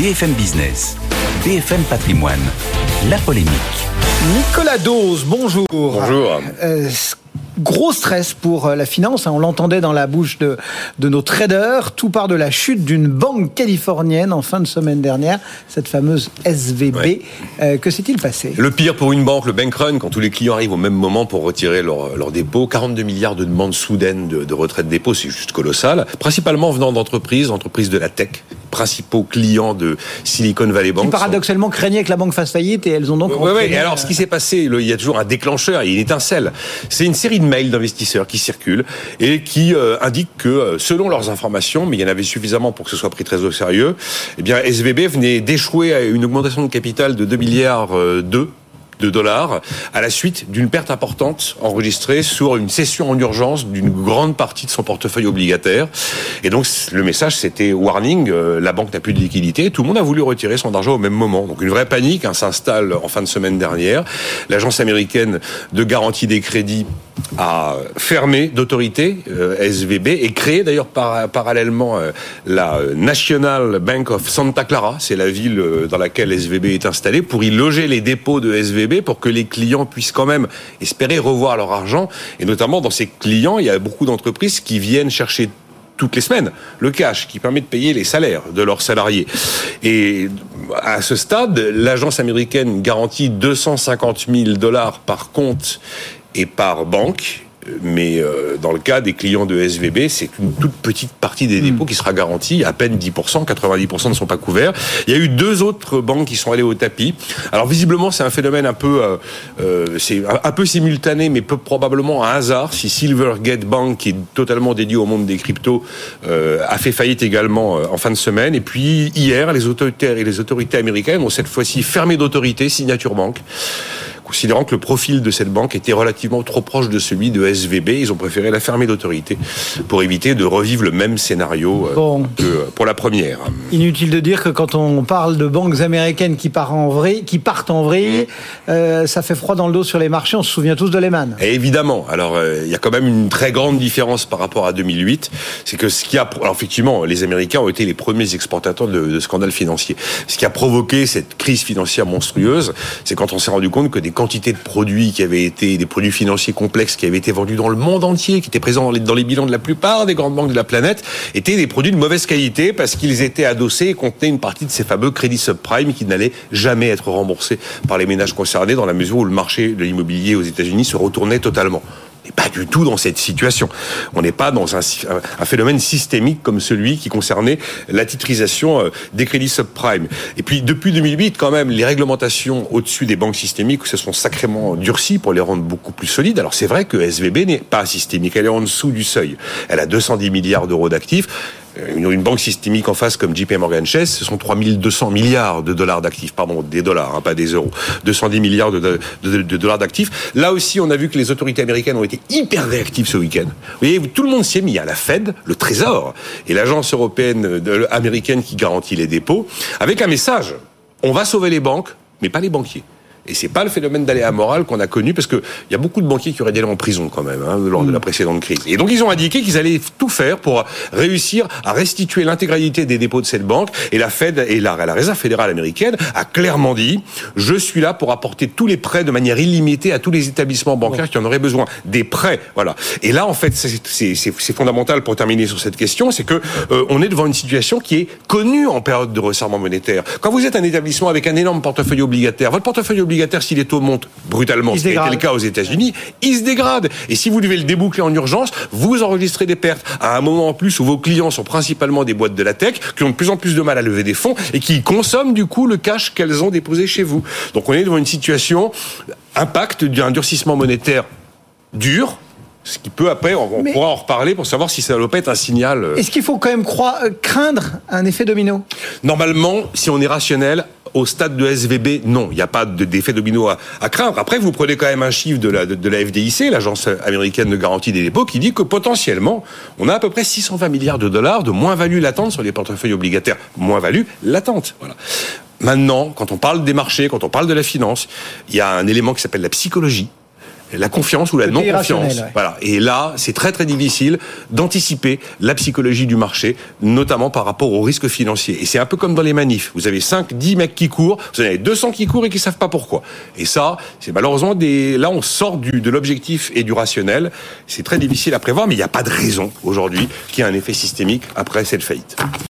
BFM Business, BFM Patrimoine, la polémique. Nicolas Dose, bonjour. Bonjour. Euh, gros stress pour euh, la finance. hein. On l'entendait dans la bouche de, de nos traders. Tout part de la chute d'une banque californienne en fin de semaine dernière, cette fameuse SVB. Ouais. Euh, que s'est-il passé? Le pire pour une banque, le bank run, quand tous les clients arrivent au même moment pour retirer leur, leur dépôt, 42 milliards de demandes soudaines de, de retrait de dépôt, c'est juste colossal. Principalement venant d'entreprises, d'entreprises de la tech, principaux clients de Silicon Valley Bank. Qui paradoxalement craignaient que la banque fasse faillite et elles ont donc. Oui, oui. Et alors, euh, ce qui s'est passé, le- il y a toujours un déclencheur, il y a une étincelle. C'est une série de mails d'investisseurs qui circulent et qui euh, indiquent que, euh, selon leurs informations, mais il y en avait suffisamment pour que ce soit pris très au sérieux, eh bien, SVB venait d'échouer à une augmentation de capital de 2 milliards euh, 2 de dollars à la suite d'une perte importante enregistrée sur une cession en urgence d'une grande partie de son portefeuille obligataire. Et donc le message c'était warning, euh, la banque n'a plus de liquidité, tout le monde a voulu retirer son argent au même moment. Donc une vraie panique hein, s'installe en fin de semaine dernière. L'agence américaine de garantie des crédits a fermé d'autorité euh, SVB et créé d'ailleurs par- parallèlement euh, la National Bank of Santa Clara, c'est la ville dans laquelle SVB est installée, pour y loger les dépôts de SVB pour que les clients puissent quand même espérer revoir leur argent. Et notamment dans ces clients, il y a beaucoup d'entreprises qui viennent chercher toutes les semaines le cash qui permet de payer les salaires de leurs salariés. Et à ce stade, l'agence américaine garantit 250 000 dollars par compte et par banque. Mais euh, dans le cas des clients de SVB, c'est une toute petite partie des dépôts qui sera garantie, à peine 10%, 90% ne sont pas couverts. Il y a eu deux autres banques qui sont allées au tapis. Alors visiblement, c'est un phénomène un peu, euh, euh, c'est un- peu simultané, mais peu probablement un hasard. Si Silvergate Bank, qui est totalement dédié au monde des cryptos, euh, a fait faillite également euh, en fin de semaine. Et puis hier, les autorités, les autorités américaines ont cette fois-ci fermé d'autorité Signature Bank considérant que le profil de cette banque était relativement trop proche de celui de SVB, ils ont préféré la fermer d'autorité pour éviter de revivre le même scénario euh, Bon. que pour la première. Inutile de dire que quand on parle de banques américaines qui, partent en vrille, qui partent en vrille, Mmh. euh, ça fait froid dans le dos sur les marchés. On se souvient tous de Lehman. Et évidemment, alors euh, il y a quand même une très grande différence par rapport à 2008, c'est que ce qui a, alors effectivement, les Américains ont été les premiers exportateurs de, de scandales financiers. Ce qui a provoqué cette crise financière monstrueuse, c'est quand on s'est rendu compte que des quantités de produits qui avaient été, des produits financiers complexes qui avaient été vendus dans le monde entier, qui étaient présents dans les, dans les bilans de la plupart des grandes banques de la planète, étaient des produits de mauvaise qualité parce qu'ils étaient adossés et contenaient une partie de ces fameux crédits subprime qui n'allaient jamais être remboursés par les ménages concernés dans la mesure où le marché de l'immobilier aux États-Unis se retournait totalement. Pas du tout dans cette situation. On n'est pas dans un, phénomène systémique comme celui qui concernait la titrisation euh, des crédits subprime. Et puis depuis 2008, quand même, les réglementations au-dessus des banques systémiques se sont sacrément durcies pour les rendre beaucoup plus solides. Alors c'est vrai que SVB n'est pas systémique, elle est en dessous du seuil. Elle a 210 milliards d'euros d'actifs. Euh, Une, banque systémique en face comme JP Morgan Chase, ce sont 3200 milliards de dollars d'actifs, pardon, des dollars, hein, pas des euros, 210 milliards de, dollars d'actifs. Là aussi, on a vu que les autorités américaines ont été hyper réactives ce week-end. Vous voyez, tout le monde s'y est mis à la Fed, le Trésor et l'agence européenne américaine qui garantit les dépôts, avec un message on va sauver les banques, mais pas les banquiers. Et c'est pas le phénomène d'aléa moral qu'on a connu, parce qu'il y a beaucoup de banquiers qui auraient dû aller en prison quand même, hein, lors de la précédente crise. Et donc ils ont indiqué qu'ils allaient tout faire pour réussir à restituer l'intégralité des dépôts de cette banque. Et la Fed et la, la Réserve fédérale américaine a clairement dit je suis là pour apporter tous les prêts de manière illimitée à tous les établissements bancaires qui en auraient besoin. Des prêts, voilà. Et là, en fait, c'est fondamental pour terminer sur cette question, c'est que euh, on est devant une situation qui est connue en période de resserrement monétaire. Quand vous êtes un établissement avec un énorme portefeuille obligataire, votre portefeuille obligataire, si les taux montent brutalement, ce qui a été le cas aux États-Unis, il se dégrade. Et si vous devez le déboucler en urgence, vous enregistrez des pertes à un moment en plus où vos clients sont principalement des boîtes de la tech qui ont de plus en plus de mal à lever des fonds et qui consomment du coup le cash qu'elles ont déposé chez vous. Donc on est devant une situation impact d'un durcissement monétaire dur. Ce qui peut après, on, Mais- pourra en reparler pour savoir si ça ne doit pas être un signal. euh, Est-ce qu'il faut quand même croire, euh, craindre un effet domino? Normalement, si on est rationnel, au stade de SVB, non, il n'y a pas de- d'effet domino à, à craindre. Après, vous prenez quand même un chiffre de la, de la FDIC, l'agence américaine de garantie des dépôts, qui dit que potentiellement, on a à peu près 620 milliards de dollars de moins-value latente sur les portefeuilles obligataires. Moins-value latente, voilà. Maintenant, quand on parle des marchés, quand on parle de la finance, il y a un élément qui s'appelle la psychologie. La confiance ou la non-confiance. ouais. Voilà. Et là, c'est très très difficile d'anticiper la psychologie du marché, notamment par rapport au risque financier. Et c'est un peu comme dans les manifs. Vous avez 5, 10 mecs qui courent, vous en avez 200 qui courent et qui savent pas pourquoi. Et ça, c'est malheureusement des, là, on sort du, de l'objectif et du rationnel. C'est très difficile à prévoir, mais il n'y a pas de raison aujourd'hui qu'il y ait un effet systémique après cette faillite.